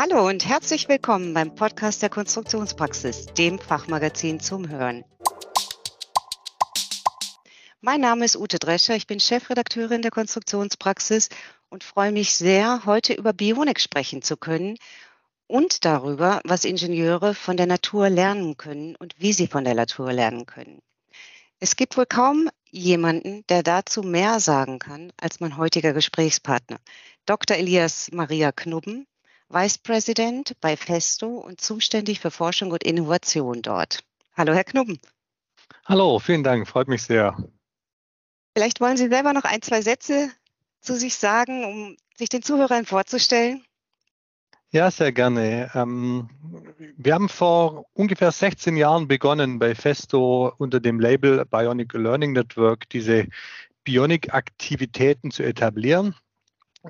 Hallo und herzlich willkommen beim Podcast der Konstruktionspraxis, dem Fachmagazin zum Hören. Mein Name ist Ute Drescher, ich bin Chefredakteurin der Konstruktionspraxis und freue mich sehr, heute über Bionik sprechen zu können und darüber, was Ingenieure von der Natur lernen können und wie sie von der Natur lernen können. Es gibt wohl kaum jemanden, der dazu mehr sagen kann als mein heutiger Gesprächspartner, Dr. Elias Maria Knubben, Vice President bei Festo und zuständig für Forschung und Innovation dort. Hallo, Herr Knubben. Hallo, vielen Dank, freut mich sehr. Vielleicht wollen Sie selber noch ein, zwei Sätze zu sich sagen, um sich den Zuhörern vorzustellen. Ja, sehr gerne. Ähm, wir haben vor ungefähr 16 Jahren begonnen, bei Festo unter dem Label Bionic Learning Network diese Bionic-Aktivitäten zu etablieren.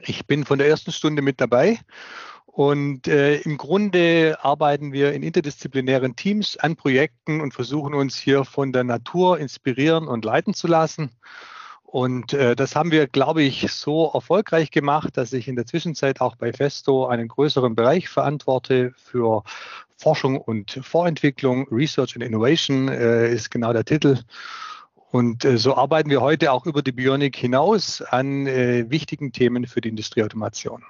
Ich bin von der ersten Stunde mit dabei und äh, im Grunde arbeiten wir in interdisziplinären Teams an Projekten und versuchen uns hier von der Natur inspirieren und leiten zu lassen. Und äh, das haben wir, glaube ich, so erfolgreich gemacht, dass ich in der Zwischenzeit auch bei Festo einen größeren Bereich verantworte für Forschung und Vorentwicklung. Research and Innovation äh, ist genau der Titel. Und äh, so arbeiten wir heute auch über die Bionik hinaus an äh, wichtigen Themen für die Industrieautomation.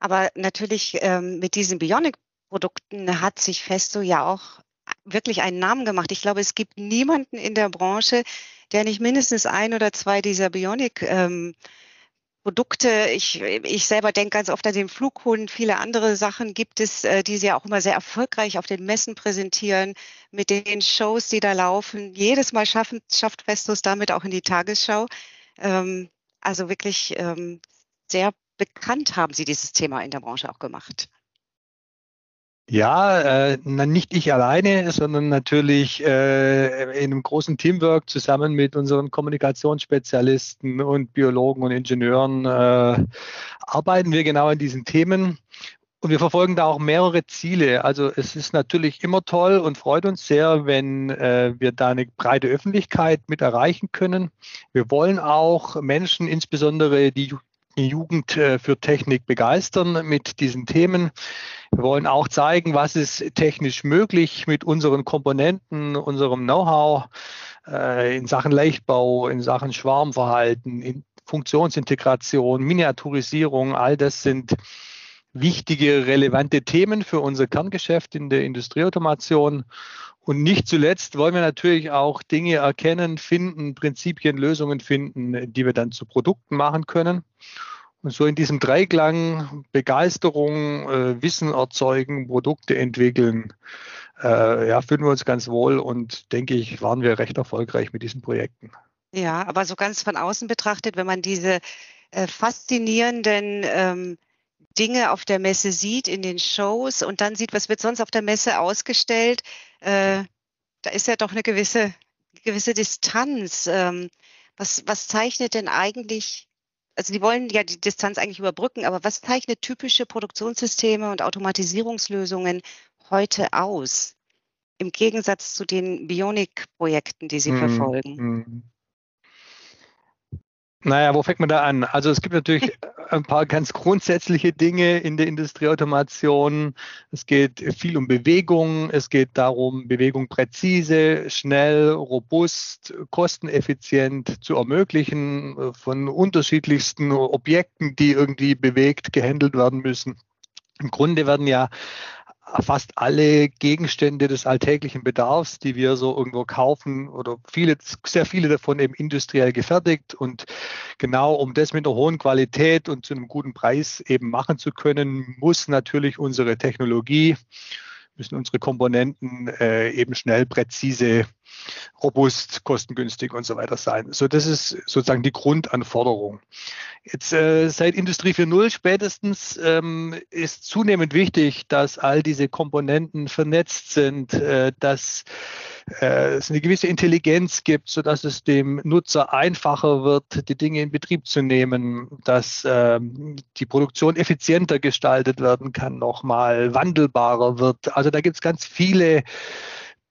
Aber natürlich ähm, mit diesen Bionic-Produkten hat sich Festo ja auch wirklich einen Namen gemacht. Ich glaube, es gibt niemanden in der Branche, der nicht mindestens ein oder zwei dieser Bionic ähm, Produkte. Ich, ich selber denke ganz oft an den Flughund. Viele andere Sachen gibt es, äh, die sie auch immer sehr erfolgreich auf den Messen präsentieren, mit den Shows, die da laufen. Jedes Mal schaffen, schafft Festus damit auch in die Tagesschau. Ähm, also wirklich ähm, sehr bekannt haben Sie dieses Thema in der Branche auch gemacht. Ja, äh, nicht ich alleine, sondern natürlich äh, in einem großen Teamwork zusammen mit unseren Kommunikationsspezialisten und Biologen und Ingenieuren äh, arbeiten wir genau an diesen Themen. Und wir verfolgen da auch mehrere Ziele. Also es ist natürlich immer toll und freut uns sehr, wenn äh, wir da eine breite Öffentlichkeit mit erreichen können. Wir wollen auch Menschen, insbesondere die Jugend äh, für Technik begeistern mit diesen Themen. Wir wollen auch zeigen, was ist technisch möglich mit unseren Komponenten, unserem Know-how äh, in Sachen Leichtbau, in Sachen Schwarmverhalten, in Funktionsintegration, Miniaturisierung. All das sind wichtige, relevante Themen für unser Kerngeschäft in der Industrieautomation. Und nicht zuletzt wollen wir natürlich auch Dinge erkennen, finden, Prinzipien, Lösungen finden, die wir dann zu Produkten machen können. Und so in diesem Dreiklang Begeisterung, äh, Wissen erzeugen, Produkte entwickeln, äh, ja, fühlen wir uns ganz wohl und denke ich, waren wir recht erfolgreich mit diesen Projekten. Ja, aber so ganz von außen betrachtet, wenn man diese äh, faszinierenden ähm, Dinge auf der Messe sieht, in den Shows und dann sieht, was wird sonst auf der Messe ausgestellt, äh, da ist ja doch eine gewisse, gewisse Distanz. Ähm, was, was zeichnet denn eigentlich also die wollen ja die Distanz eigentlich überbrücken, aber was zeichnet typische Produktionssysteme und Automatisierungslösungen heute aus? Im Gegensatz zu den Bionik-Projekten, die sie mm, verfolgen. Mm. Naja, wo fängt man da an? Also es gibt natürlich ein paar ganz grundsätzliche Dinge in der Industrieautomation. Es geht viel um Bewegung. Es geht darum, Bewegung präzise, schnell, robust, kosteneffizient zu ermöglichen von unterschiedlichsten Objekten, die irgendwie bewegt, gehandelt werden müssen. Im Grunde werden ja fast alle Gegenstände des alltäglichen Bedarfs, die wir so irgendwo kaufen oder viele, sehr viele davon eben industriell gefertigt. Und genau um das mit einer hohen Qualität und zu einem guten Preis eben machen zu können, muss natürlich unsere Technologie, müssen unsere Komponenten äh, eben schnell, präzise robust, kostengünstig und so weiter sein. So, das ist sozusagen die Grundanforderung. Jetzt äh, seit Industrie 4.0 spätestens ähm, ist zunehmend wichtig, dass all diese Komponenten vernetzt sind, äh, dass äh, es eine gewisse Intelligenz gibt, so dass es dem Nutzer einfacher wird, die Dinge in Betrieb zu nehmen, dass ähm, die Produktion effizienter gestaltet werden kann, nochmal wandelbarer wird. Also da gibt es ganz viele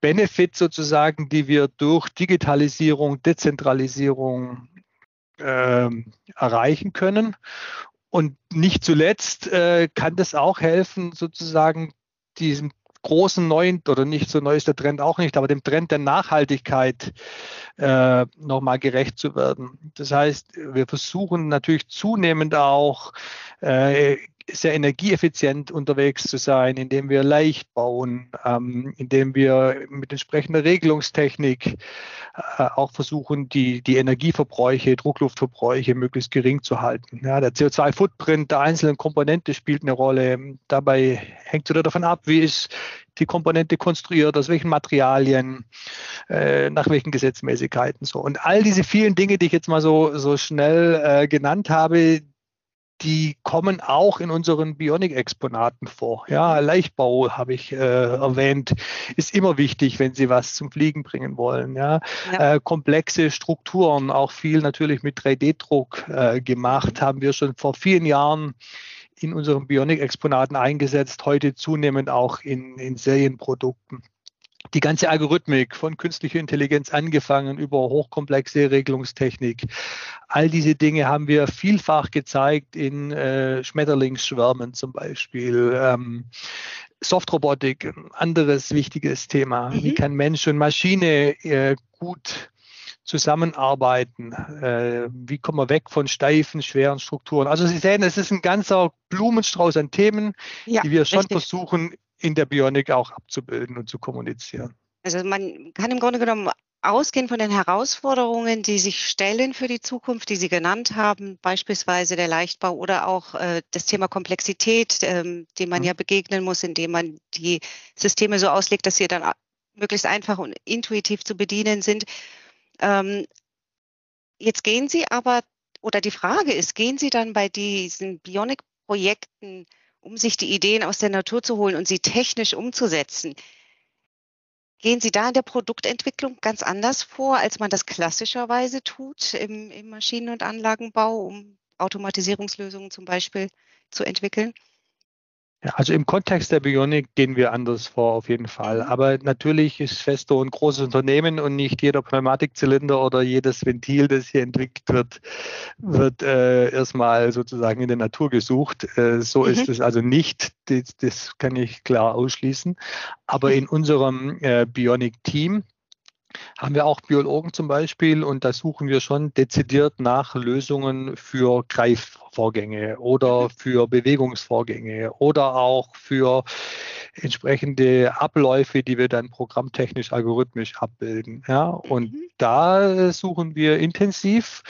Benefits sozusagen, die wir durch Digitalisierung, Dezentralisierung ähm, erreichen können. Und nicht zuletzt äh, kann das auch helfen, sozusagen diesem großen neuen, oder nicht so neu ist der Trend auch nicht, aber dem Trend der Nachhaltigkeit äh, nochmal gerecht zu werden. Das heißt, wir versuchen natürlich zunehmend auch äh, sehr energieeffizient unterwegs zu sein, indem wir leicht bauen, ähm, indem wir mit entsprechender Regelungstechnik äh, auch versuchen, die, die Energieverbräuche, Druckluftverbräuche möglichst gering zu halten. Ja, der CO2-Footprint der einzelnen Komponente spielt eine Rolle. Dabei hängt es wieder davon ab, wie ist die Komponente konstruiert, aus welchen Materialien, äh, nach welchen Gesetzmäßigkeiten so. Und all diese vielen Dinge, die ich jetzt mal so, so schnell äh, genannt habe, die kommen auch in unseren Bionic-Exponaten vor. Ja, Leichtbau habe ich äh, erwähnt, ist immer wichtig, wenn Sie was zum Fliegen bringen wollen. Ja, ja. Äh, komplexe Strukturen, auch viel natürlich mit 3D-Druck äh, gemacht, haben wir schon vor vielen Jahren in unseren Bionic-Exponaten eingesetzt, heute zunehmend auch in, in Serienprodukten die ganze Algorithmik von künstlicher Intelligenz angefangen über hochkomplexe Regelungstechnik. All diese Dinge haben wir vielfach gezeigt in äh, Schmetterlingsschwärmen zum Beispiel. Ähm, Softrobotik, ein anderes wichtiges Thema. Mhm. Wie kann Mensch und Maschine äh, gut zusammenarbeiten? Äh, wie kommen wir weg von steifen, schweren Strukturen? Also Sie sehen, es ist ein ganzer Blumenstrauß an Themen, ja, die wir schon richtig. versuchen in der Bionik auch abzubilden und zu kommunizieren. Also man kann im Grunde genommen ausgehen von den Herausforderungen, die sich stellen für die Zukunft, die Sie genannt haben, beispielsweise der Leichtbau oder auch äh, das Thema Komplexität, ähm, dem man mhm. ja begegnen muss, indem man die Systeme so auslegt, dass sie dann möglichst einfach und intuitiv zu bedienen sind. Ähm, jetzt gehen Sie aber, oder die Frage ist, gehen Sie dann bei diesen Bionic-Projekten um sich die Ideen aus der Natur zu holen und sie technisch umzusetzen. Gehen Sie da in der Produktentwicklung ganz anders vor, als man das klassischerweise tut im, im Maschinen- und Anlagenbau, um Automatisierungslösungen zum Beispiel zu entwickeln? Ja, also im Kontext der Bionik gehen wir anders vor, auf jeden Fall. Aber natürlich ist Festo ein großes Unternehmen und nicht jeder Pneumatikzylinder oder jedes Ventil, das hier entwickelt wird, wird äh, erstmal sozusagen in der Natur gesucht. Äh, so mhm. ist es also nicht. Das, das, kann ich klar ausschließen. Aber in unserem äh, Bionic-Team haben wir auch Biologen zum Beispiel und da suchen wir schon dezidiert nach Lösungen für Greifvorgänge oder mhm. für Bewegungsvorgänge oder auch für entsprechende Abläufe, die wir dann programmtechnisch, algorithmisch abbilden. Ja, und mhm. da suchen wir intensiv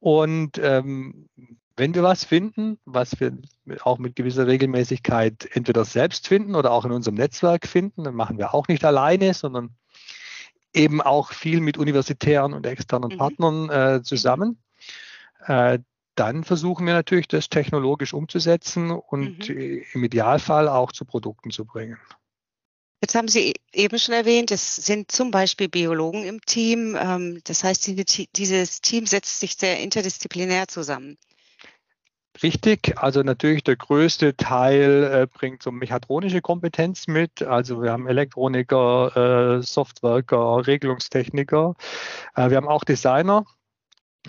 und ähm, wenn wir was finden, was wir auch mit gewisser Regelmäßigkeit entweder selbst finden oder auch in unserem Netzwerk finden, dann machen wir auch nicht alleine, sondern eben auch viel mit universitären und externen mhm. Partnern äh, zusammen. Äh, dann versuchen wir natürlich, das technologisch umzusetzen und mhm. im Idealfall auch zu Produkten zu bringen. Jetzt haben Sie eben schon erwähnt, es sind zum Beispiel Biologen im Team. Ähm, das heißt, dieses Team setzt sich sehr interdisziplinär zusammen. Richtig, also natürlich der größte Teil äh, bringt so mechatronische Kompetenz mit. Also wir haben Elektroniker, äh, Softwerker, Regelungstechniker. Äh, wir haben auch Designer.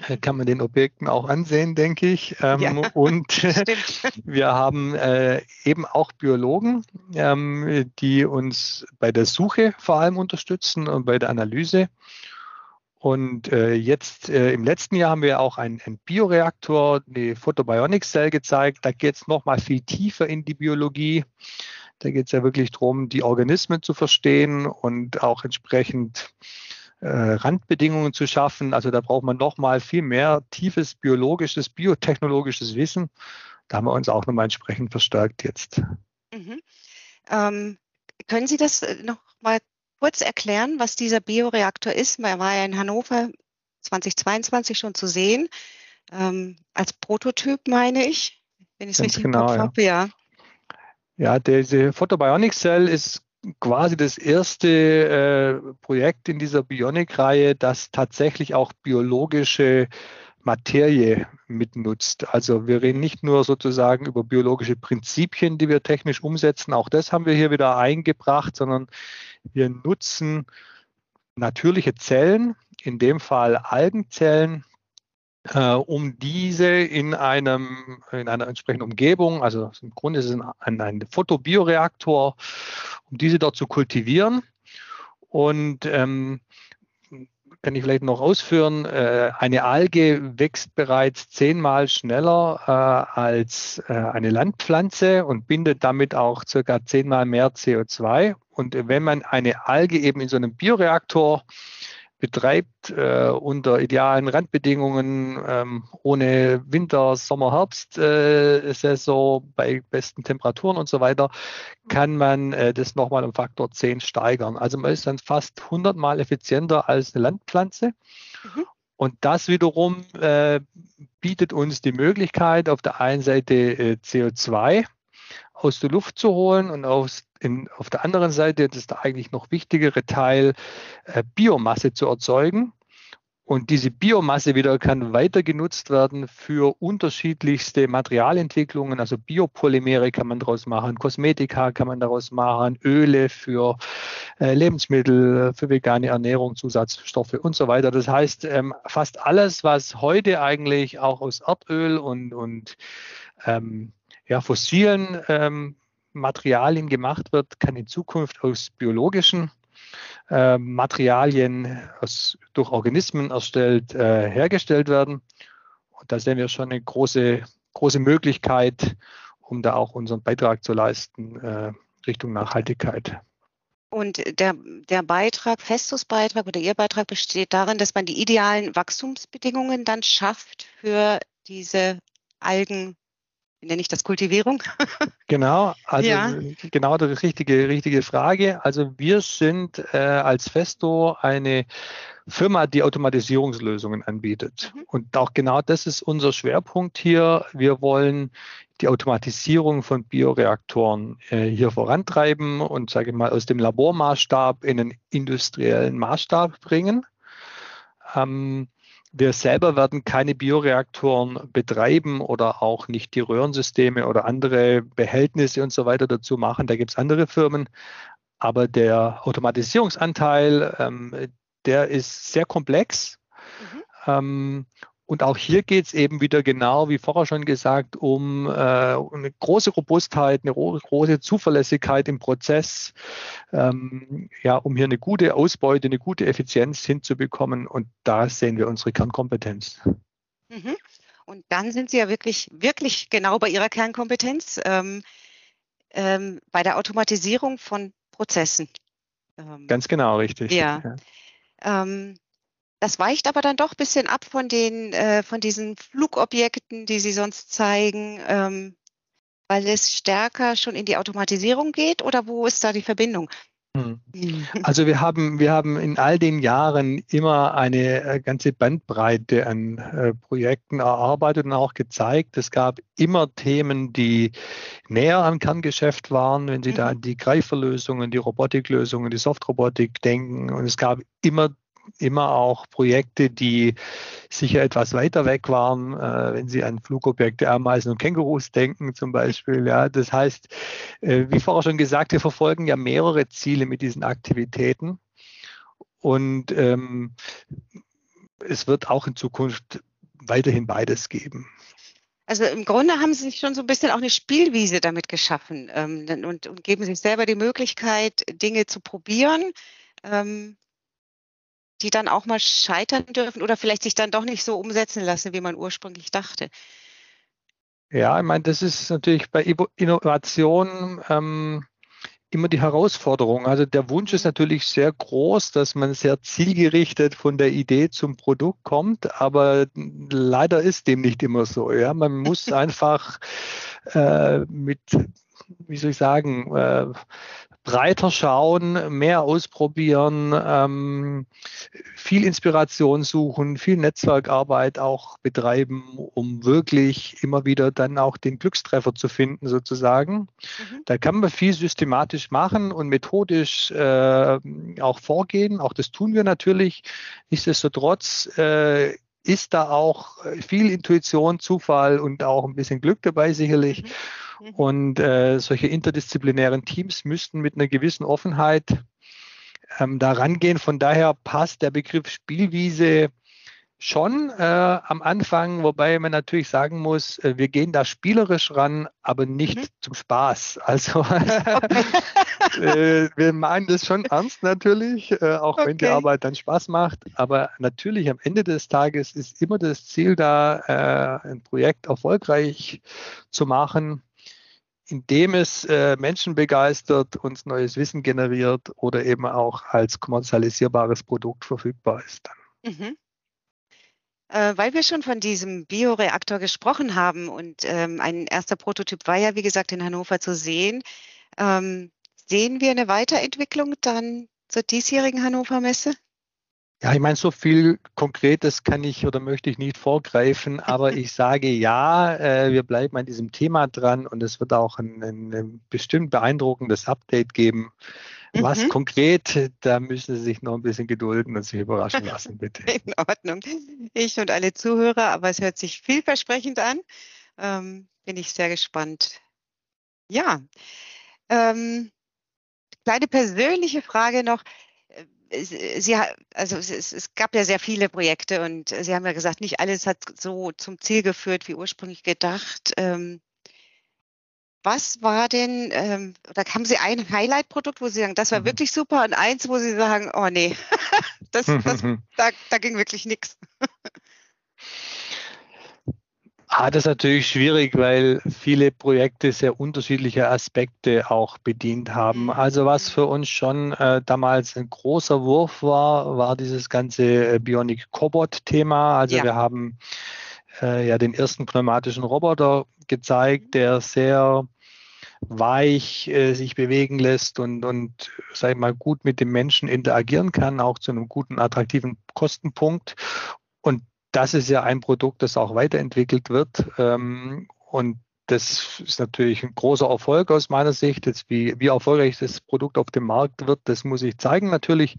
Äh, kann man den Objekten auch ansehen, denke ich. Ähm, ja, und wir haben äh, eben auch Biologen, ähm, die uns bei der Suche vor allem unterstützen und bei der Analyse. Und äh, jetzt äh, im letzten Jahr haben wir auch einen, einen Bioreaktor, die Photobionic Cell gezeigt. Da geht es nochmal viel tiefer in die Biologie. Da geht es ja wirklich darum, die Organismen zu verstehen und auch entsprechend äh, Randbedingungen zu schaffen. Also da braucht man nochmal viel mehr tiefes biologisches, biotechnologisches Wissen. Da haben wir uns auch nochmal entsprechend verstärkt jetzt. Mhm. Ähm, können Sie das äh, noch mal kurz erklären, was dieser Bioreaktor ist? Er war ja in Hannover 2022 schon zu sehen, ähm, als Prototyp, meine ich, wenn ich es richtig genau, im Kopf ja. habe. Ja. ja, diese Photobionic Cell ist quasi das erste äh, Projekt in dieser Bionic-Reihe, das tatsächlich auch biologische Materie mitnutzt. Also wir reden nicht nur sozusagen über biologische Prinzipien, die wir technisch umsetzen, auch das haben wir hier wieder eingebracht, sondern wir nutzen natürliche Zellen, in dem Fall Algenzellen, äh, um diese in einem in einer entsprechenden Umgebung, also im Grunde ist es ein, ein Photobioreaktor, um diese dort zu kultivieren. Und ähm, kann ich vielleicht noch ausführen, äh, eine Alge wächst bereits zehnmal schneller äh, als äh, eine Landpflanze und bindet damit auch circa zehnmal mehr CO2. Und wenn man eine Alge eben in so einem Bioreaktor betreibt äh, unter idealen Randbedingungen, ähm, ohne Winter, Sommer, Herbst, äh, Saison, bei besten Temperaturen und so weiter, kann man äh, das nochmal um Faktor 10 steigern. Also man ist dann fast 100 Mal effizienter als eine Landpflanze. Mhm. Und das wiederum äh, bietet uns die Möglichkeit, auf der einen Seite äh, CO2 aus der Luft zu holen und aus, in, auf der anderen Seite, das ist der eigentlich noch wichtigere Teil, äh, Biomasse zu erzeugen. Und diese Biomasse wieder kann weiter genutzt werden für unterschiedlichste Materialentwicklungen. Also Biopolymere kann man daraus machen, Kosmetika kann man daraus machen, Öle für äh, Lebensmittel, für vegane Ernährung, Zusatzstoffe und so weiter. Das heißt, ähm, fast alles, was heute eigentlich auch aus Erdöl und, und ähm, ja, fossilen ähm, Materialien gemacht wird, kann in Zukunft aus biologischen äh, Materialien aus, durch Organismen erstellt, äh, hergestellt werden. Und da sehen wir schon eine große, große Möglichkeit, um da auch unseren Beitrag zu leisten äh, Richtung Nachhaltigkeit. Und der, der Beitrag, Festus-Beitrag oder Ihr Beitrag besteht darin, dass man die idealen Wachstumsbedingungen dann schafft für diese Algen, nenne ich das, Kultivierung? Genau, also ja. genau die richtige, richtige Frage. Also wir sind äh, als Festo eine Firma, die Automatisierungslösungen anbietet. Mhm. Und auch genau das ist unser Schwerpunkt hier. Wir wollen die Automatisierung von Bioreaktoren äh, hier vorantreiben und, sage ich mal, aus dem Labormaßstab in einen industriellen Maßstab bringen. Ähm, wir selber werden keine Bioreaktoren betreiben oder auch nicht die Röhrensysteme oder andere Behältnisse und so weiter dazu machen. Da gibt es andere Firmen. Aber der Automatisierungsanteil, ähm, der ist sehr komplex. Mhm. Ähm, und auch hier geht es eben wieder genau, wie vorher schon gesagt, um äh, eine große Robustheit, eine große Zuverlässigkeit im Prozess, ähm, ja, um hier eine gute Ausbeute, eine gute Effizienz hinzubekommen. Und da sehen wir unsere Kernkompetenz. Mhm. Und dann sind Sie ja wirklich, wirklich genau bei Ihrer Kernkompetenz, ähm, ähm, bei der Automatisierung von Prozessen. Ähm, Ganz genau, richtig. Ja. ja. Das weicht aber dann doch ein bisschen ab von den, äh, von diesen Flugobjekten, die Sie sonst zeigen, ähm, weil es stärker schon in die Automatisierung geht oder wo ist da die Verbindung? Hm. Also wir haben, wir haben in all den Jahren immer eine äh, ganze Bandbreite an äh, Projekten erarbeitet und auch gezeigt. Es gab immer Themen, die näher am Kerngeschäft waren, wenn Sie mhm. da an die Greiferlösungen, die Robotiklösungen, die Softrobotik denken. Und es gab immer immer auch Projekte, die sicher etwas weiter weg waren, äh, wenn Sie an Flugobjekte, Ameisen und Kängurus denken zum Beispiel. Ja, das heißt, äh, wie vorher schon gesagt, wir verfolgen ja mehrere Ziele mit diesen Aktivitäten und ähm, es wird auch in Zukunft weiterhin beides geben. Also im Grunde haben Sie sich schon so ein bisschen auch eine Spielwiese damit geschaffen ähm, und, und, geben sich selber die Möglichkeit, Dinge zu probieren. Ähm, die dann auch mal scheitern dürfen oder vielleicht sich dann doch nicht so umsetzen lassen, wie man ursprünglich dachte. Ja, ich meine, das ist natürlich bei Innovation ähm, immer die Herausforderung. Also der Wunsch ist natürlich sehr groß, dass man sehr zielgerichtet von der Idee zum Produkt kommt, aber leider ist dem nicht immer so. Ja, man muss einfach äh, mit wie soll ich sagen, äh, breiter schauen, mehr ausprobieren, ähm, viel Inspiration suchen, viel Netzwerkarbeit auch betreiben, um wirklich immer wieder dann auch den Glückstreffer zu finden sozusagen. Mhm. Da kann man viel systematisch machen und methodisch äh, auch vorgehen. Auch das tun wir natürlich. Nichtsdestotrotz äh, ist da auch viel Intuition, Zufall und auch ein bisschen Glück dabei sicherlich. Mhm. Mhm. Und äh, solche interdisziplinären Teams müssten mit einer gewissen Offenheit ähm, da rangehen. Von daher passt der Begriff Spielwiese schon äh, am Anfang, wobei man natürlich sagen muss, äh, wir gehen da spielerisch ran, aber nicht mhm. zum Spaß. Also äh, wir meinen das schon ernst natürlich, äh, auch okay. wenn die Arbeit dann Spaß macht. Aber natürlich am Ende des Tages ist immer das Ziel da, äh, ein Projekt erfolgreich zu machen indem es äh, Menschen begeistert, uns neues Wissen generiert oder eben auch als kommerzialisierbares Produkt verfügbar ist. Mhm. Äh, weil wir schon von diesem Bioreaktor gesprochen haben und ähm, ein erster Prototyp war ja, wie gesagt, in Hannover zu sehen, ähm, sehen wir eine Weiterentwicklung dann zur diesjährigen Hannover Messe? Ja, ich meine, so viel Konkretes kann ich oder möchte ich nicht vorgreifen, aber ich sage ja, äh, wir bleiben an diesem Thema dran und es wird auch ein, ein, bestimmt beeindruckendes Update geben. Was mhm. konkret, da müssen Sie sich noch ein bisschen gedulden und sich überraschen lassen, bitte. In Ordnung. Ich und alle Zuhörer, aber es hört sich vielversprechend an. Ähm, bin ich sehr gespannt. Ja. Ähm, kleine persönliche Frage noch. Äh, Sie, also es, es, gab ja sehr viele Projekte und Sie haben ja gesagt, nicht alles hat so zum Ziel geführt, wie ursprünglich gedacht. Ähm, was war denn, ähm, oder haben Sie ein Highlight-Produkt, wo Sie sagen, das war mhm. wirklich super und eins, wo Sie sagen, oh nee, das, das, da, da ging wirklich nichts? Ah, das ist natürlich schwierig, weil viele Projekte sehr unterschiedliche Aspekte auch bedient haben. Mhm. Also was für uns schon äh, damals ein großer Wurf war, war dieses ganze äh, Bionic Cobot-Thema. Also ja. wir haben äh, ja den ersten pneumatischen Roboter gezeigt, der sehr weich äh, sich bewegen lässt und, und sag ich mal, gut mit dem Menschen interagieren kann, auch zu einem guten, attraktiven Kostenpunkt. Und das ist ja ein Produkt, das auch weiterentwickelt wird. Ähm, und das ist natürlich ein großer Erfolg aus meiner Sicht. Jetzt wie, wie erfolgreich das Produkt auf dem Markt wird, das muss ich zeigen natürlich.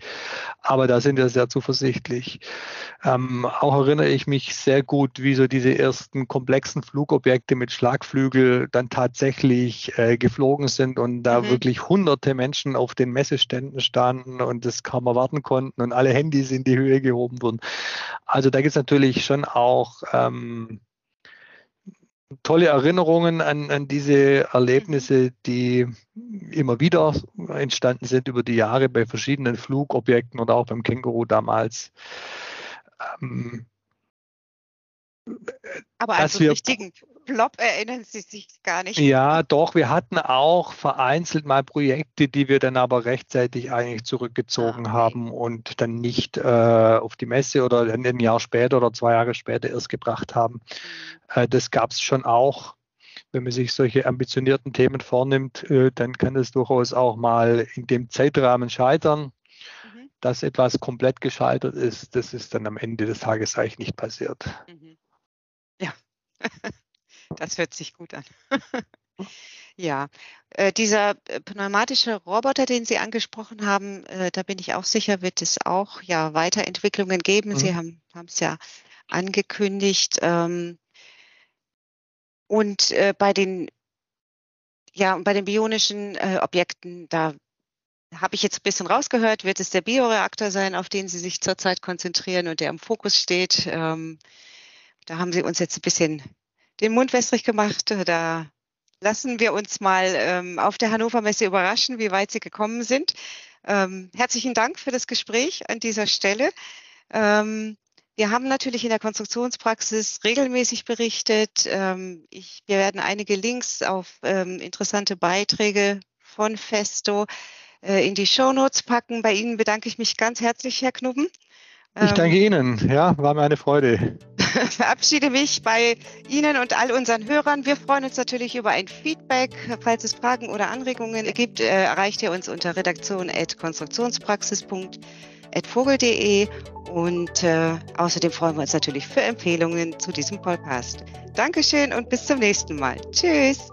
Aber da sind wir sehr zuversichtlich. Ähm, auch erinnere ich mich sehr gut, wie so diese ersten komplexen Flugobjekte mit Schlagflügel dann tatsächlich äh, geflogen sind und da mhm. wirklich hunderte Menschen auf den Messeständen standen und das kaum erwarten konnten und alle Handys in die Höhe gehoben wurden. Also da gibt es natürlich schon auch ähm, tolle Erinnerungen an, an diese Erlebnisse, die immer wieder entstanden sind über die Jahre bei verschiedenen Flugobjekten oder auch beim Känguru damals. Ähm, Aber an so richtigen Plop erinnern Sie sich gar nicht. Ja, doch, wir hatten auch vereinzelt mal Projekte, die wir dann aber rechtzeitig eigentlich zurückgezogen ah, okay. haben und dann nicht äh, auf die Messe oder ein Jahr später oder zwei Jahre später erst gebracht haben. Mhm. Äh, das gab es schon auch. Wenn man sich solche ambitionierten Themen vornimmt, äh, dann kann es durchaus auch mal in dem Zeitrahmen scheitern. Mhm. Dass etwas komplett gescheitert ist, das ist dann am Ende des Tages eigentlich nicht passiert. Mhm. Ja. Das hört sich gut an. ja, äh, dieser äh, pneumatische Roboter, den Sie angesprochen haben, äh, da bin ich auch sicher, wird es auch ja Weiterentwicklungen geben. Mhm. Sie haben es ja angekündigt. Ähm, und äh, bei den ja, bei den bionischen äh, Objekten, da habe ich jetzt ein bisschen rausgehört, wird es der Bioreaktor sein, auf den Sie sich zurzeit konzentrieren und der im Fokus steht. Ähm, da haben Sie uns jetzt ein bisschen den Mund wässrig gemacht. Da lassen wir uns mal ähm, auf der Hannover Messe überraschen, wie weit Sie gekommen sind. Ähm, herzlichen Dank für das Gespräch an dieser Stelle. Ähm, wir haben natürlich in der Konstruktionspraxis regelmäßig berichtet. Ähm, ich, wir werden einige Links auf ähm, interessante Beiträge von Festo äh, in die Show Notes packen. Bei Ihnen bedanke ich mich ganz herzlich, Herr Knubben. Ich danke ähm, Ihnen. Ja, war mir eine Freude. verabschiede mich bei Ihnen und all unseren Hörern. Wir freuen uns natürlich über ein Feedback. Falls es Fragen oder Anregungen gibt, äh, erreicht ihr uns unter redaktion.konstruktionspraxis.vogel.de und äh, außerdem freuen wir uns natürlich für Empfehlungen zu diesem Podcast. Dankeschön und bis zum nächsten Mal. Tschüss.